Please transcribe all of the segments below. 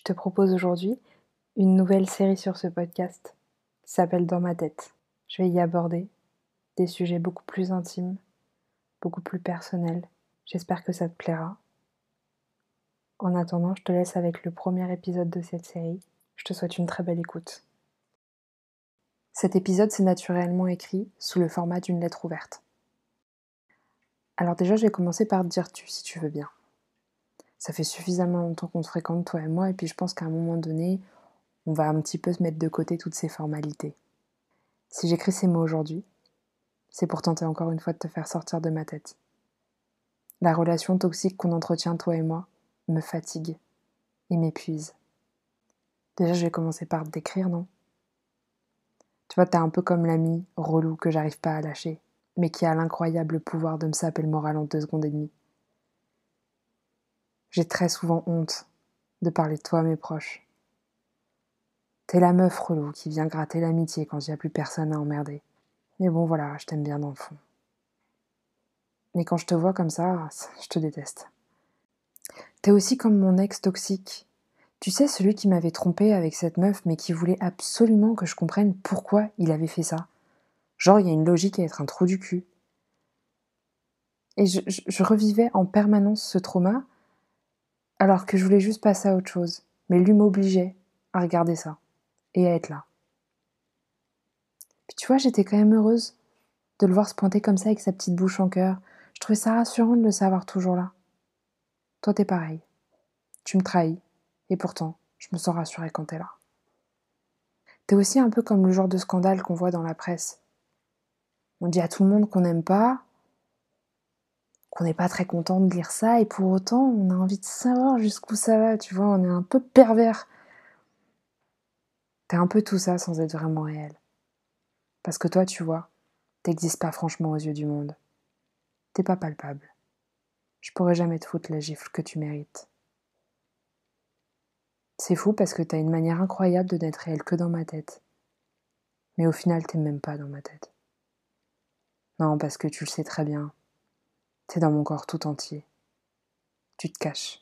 Je te propose aujourd'hui une nouvelle série sur ce podcast qui s'appelle Dans ma tête. Je vais y aborder des sujets beaucoup plus intimes, beaucoup plus personnels. J'espère que ça te plaira. En attendant, je te laisse avec le premier épisode de cette série. Je te souhaite une très belle écoute. Cet épisode s'est naturellement écrit sous le format d'une lettre ouverte. Alors déjà, je vais commencer par te dire tu si tu veux bien. Ça fait suffisamment longtemps qu'on se fréquente, toi et moi, et puis je pense qu'à un moment donné, on va un petit peu se mettre de côté toutes ces formalités. Si j'écris ces mots aujourd'hui, c'est pour tenter encore une fois de te faire sortir de ma tête. La relation toxique qu'on entretient, toi et moi, me fatigue et m'épuise. Déjà, je vais commencer par te décrire, non? Tu vois, t'es un peu comme l'ami relou que j'arrive pas à lâcher, mais qui a l'incroyable pouvoir de me saper le moral en deux secondes et demie. J'ai très souvent honte de parler de toi à mes proches. T'es la meuf relou qui vient gratter l'amitié quand il n'y a plus personne à emmerder. Mais bon, voilà, je t'aime bien dans le fond. Mais quand je te vois comme ça, je te déteste. T'es aussi comme mon ex toxique. Tu sais, celui qui m'avait trompé avec cette meuf, mais qui voulait absolument que je comprenne pourquoi il avait fait ça. Genre, il y a une logique à être un trou du cul. Et je, je revivais en permanence ce trauma, alors que je voulais juste passer à autre chose. Mais lui m'obligeait à regarder ça et à être là. Puis tu vois, j'étais quand même heureuse de le voir se pointer comme ça avec sa petite bouche en cœur. Je trouvais ça rassurant de le savoir toujours là. Toi, t'es pareil. Tu me trahis. Et pourtant, je me sens rassurée quand t'es là. T'es aussi un peu comme le genre de scandale qu'on voit dans la presse. On dit à tout le monde qu'on n'aime pas, qu'on n'est pas très content de lire ça, et pour autant, on a envie de savoir jusqu'où ça va, tu vois, on est un peu pervers. T'es un peu tout ça sans être vraiment réel. Parce que toi, tu vois, t'existes pas franchement aux yeux du monde. T'es pas palpable. Je pourrais jamais te foutre la gifle que tu mérites. C'est fou parce que t'as une manière incroyable de n'être réel que dans ma tête. Mais au final, t'es même pas dans ma tête. Non, parce que tu le sais très bien. T'es dans mon corps tout entier. Tu te caches.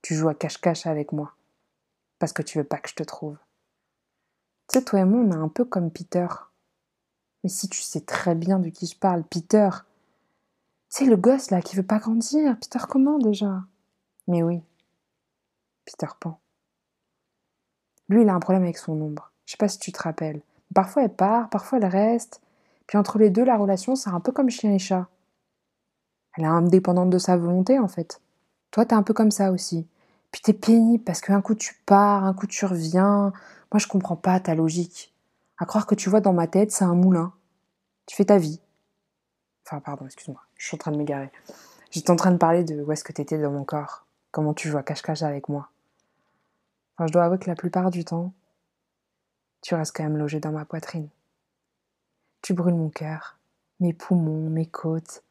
Tu joues à cache-cache avec moi. Parce que tu veux pas que je te trouve. Tu sais, toi et moi, on est un peu comme Peter. Mais si tu sais très bien de qui je parle, Peter, c'est le gosse là qui veut pas grandir. Peter comment déjà? Mais oui, Peter Pan. Lui, il a un problème avec son ombre. Je sais pas si tu te rappelles. Parfois elle part, parfois elle reste. Puis entre les deux, la relation, c'est un peu comme chien et chat. Elle est indépendante de sa volonté en fait. Toi, t'es un peu comme ça aussi. Puis t'es pénible parce qu'un coup tu pars, un coup tu reviens. Moi, je comprends pas ta logique. À croire que tu vois dans ma tête, c'est un moulin. Tu fais ta vie. Enfin, pardon, excuse-moi, je suis en train de m'égarer. J'étais en train de parler de où est-ce que tu étais dans mon corps, comment tu joues à cache-cache avec moi. Je dois avouer que la plupart du temps, tu restes quand même logé dans ma poitrine. Tu brûles mon cœur, mes poumons, mes côtes.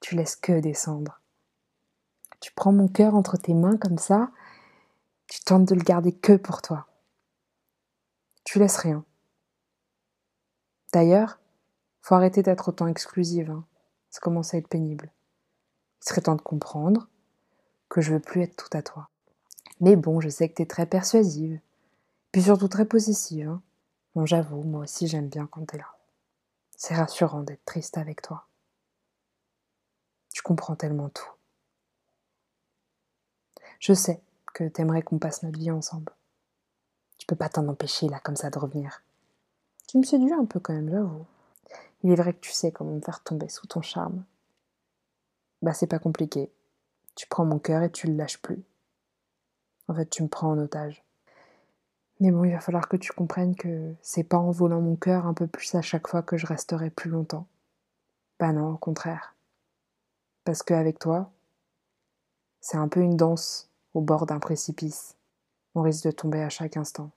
Tu laisses que descendre. Tu prends mon cœur entre tes mains comme ça, tu tentes de le garder que pour toi. Tu laisses rien. D'ailleurs, faut arrêter d'être autant exclusive. Hein. Ça commence à être pénible. Il serait temps de comprendre que je veux plus être tout à toi. Mais bon, je sais que tu es très persuasive. Puis surtout très possessive. Hein. Bon, j'avoue, moi aussi j'aime bien quand t'es là. C'est rassurant d'être triste avec toi. Tu comprends tellement tout. Je sais que t'aimerais qu'on passe notre vie ensemble. Tu peux pas t'en empêcher là comme ça de revenir. Tu me séduis un peu quand même, j'avoue. Il est vrai que tu sais comment me faire tomber sous ton charme. Bah c'est pas compliqué. Tu prends mon cœur et tu le lâches plus. En fait, tu me prends en otage. Mais bon, il va falloir que tu comprennes que c'est pas en volant mon cœur un peu plus à chaque fois que je resterai plus longtemps. Bah non, au contraire. Parce qu'avec toi, c'est un peu une danse au bord d'un précipice. On risque de tomber à chaque instant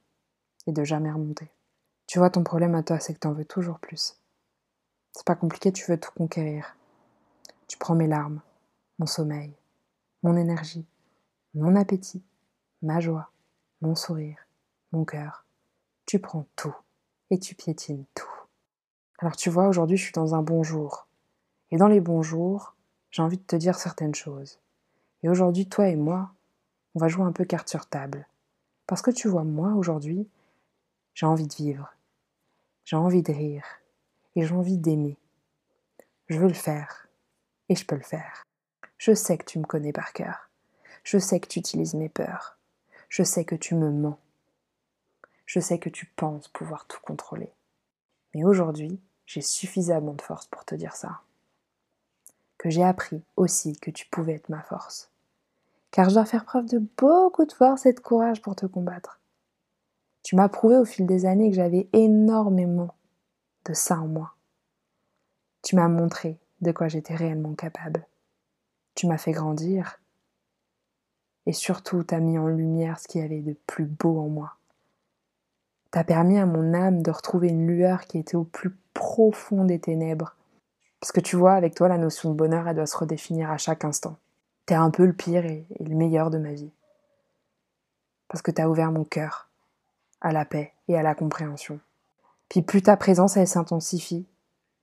et de jamais remonter. Tu vois, ton problème à toi, c'est que t'en veux toujours plus. C'est pas compliqué, tu veux tout conquérir. Tu prends mes larmes, mon sommeil, mon énergie, mon appétit, ma joie, mon sourire, mon cœur. Tu prends tout et tu piétines tout. Alors tu vois, aujourd'hui je suis dans un bon jour. Et dans les bons jours, j'ai envie de te dire certaines choses. Et aujourd'hui, toi et moi, on va jouer un peu carte sur table. Parce que tu vois, moi, aujourd'hui, j'ai envie de vivre. J'ai envie de rire. Et j'ai envie d'aimer. Je veux le faire. Et je peux le faire. Je sais que tu me connais par cœur. Je sais que tu utilises mes peurs. Je sais que tu me mens. Je sais que tu penses pouvoir tout contrôler. Mais aujourd'hui, j'ai suffisamment de force pour te dire ça. Que j'ai appris aussi que tu pouvais être ma force. Car je dois faire preuve de beaucoup de force et de courage pour te combattre. Tu m'as prouvé au fil des années que j'avais énormément de ça en moi. Tu m'as montré de quoi j'étais réellement capable. Tu m'as fait grandir. Et surtout, t'as mis en lumière ce qu'il y avait de plus beau en moi. T'as permis à mon âme de retrouver une lueur qui était au plus profond des ténèbres. Parce que tu vois, avec toi, la notion de bonheur, elle doit se redéfinir à chaque instant. T'es un peu le pire et, le meilleur de ma vie. Parce que t'as ouvert mon cœur à la paix et à la compréhension. Puis plus ta présence, elle s'intensifie,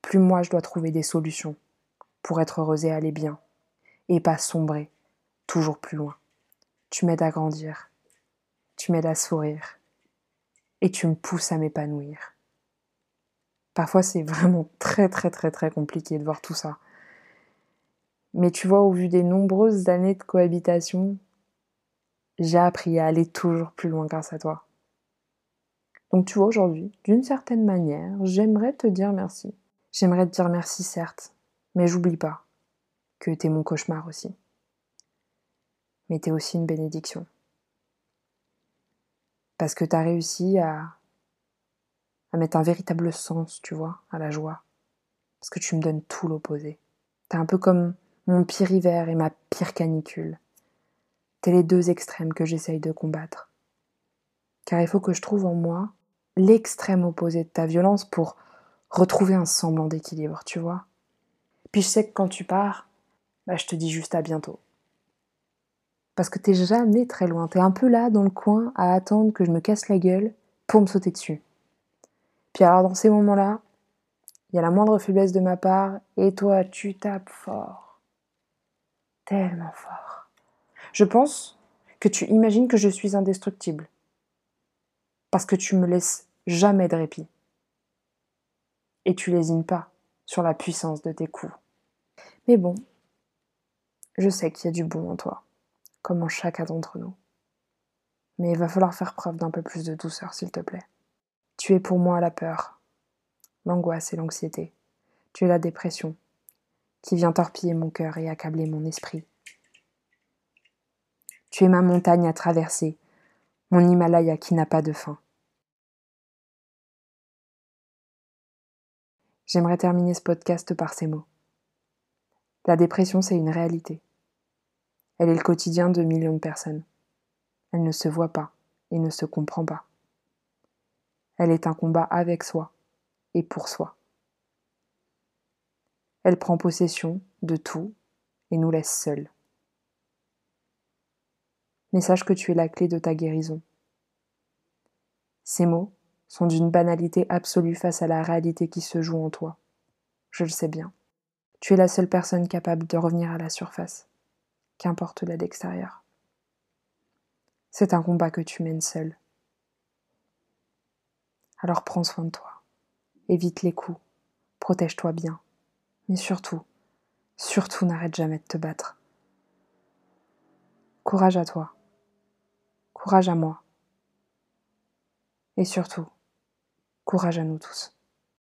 plus moi je dois trouver des solutions pour être heureuse et aller bien. Et pas sombrer, toujours plus loin. Tu m'aides à grandir. Tu m'aides à sourire et tu me pousses à m'épanouir. Parfois, c'est vraiment très, très, très, très compliqué de voir tout ça. Mais tu vois, au vu des nombreuses années de cohabitation, j'ai appris à aller toujours plus loin grâce à toi. Donc tu vois, aujourd'hui, d'une certaine manière, j'aimerais te dire merci. J'aimerais te dire merci, certes, mais j'oublie pas que t'es mon cauchemar aussi. Mais t'es aussi une bénédiction parce que tu as réussi à, à mettre un véritable sens, tu vois, à la joie. Parce que tu me donnes tout l'opposé. T'es un peu comme mon pire hiver et ma pire canicule. T'es les deux extrêmes que j'essaye de combattre. Car il faut que je trouve en moi l'extrême opposé de ta violence pour retrouver un semblant d'équilibre, tu vois. Puis je sais que quand tu pars, bah, je te dis juste à bientôt parce que t'es jamais très loin. T'es un peu là dans le coin à attendre que je me casse la gueule pour me sauter dessus. Puis alors dans ces moments-là, il y a la moindre faiblesse de ma part et toi tu tapes fort. Tellement fort. Je pense que tu imagines que je suis indestructible. Parce que tu me laisses jamais de répit. Et tu lésines pas sur la puissance de tes coups. Mais bon, je sais qu'il y a du bon en toi comme en chacun d'entre nous. Mais il va falloir faire preuve d'un peu plus de douceur, s'il te plaît. Tu es pour moi la peur, l'angoisse et l'anxiété. Tu es la dépression, qui vient torpiller mon cœur et accabler mon esprit. Tu es ma montagne à traverser, mon Himalaya qui n'a pas de fin. J'aimerais terminer ce podcast par ces mots. La dépression, c'est une réalité. Elle est le quotidien de millions de personnes. Elle ne se voit pas et ne se comprend pas. Elle est un combat avec soi et pour soi. Elle prend possession de tout et nous laisse seuls. Mais sache que tu es la clé de ta guérison. Ces mots sont d'une banalité absolue face à la réalité qui se joue en toi. Je le sais bien. Tu es la seule personne capable de revenir à la surface qu'importe l'aide extérieure. C'est un combat que tu mènes seul. Alors prends soin de toi, évite les coups, protège-toi bien, mais surtout, surtout n'arrête jamais de te battre. Courage à toi, courage à moi, et surtout, courage à nous tous.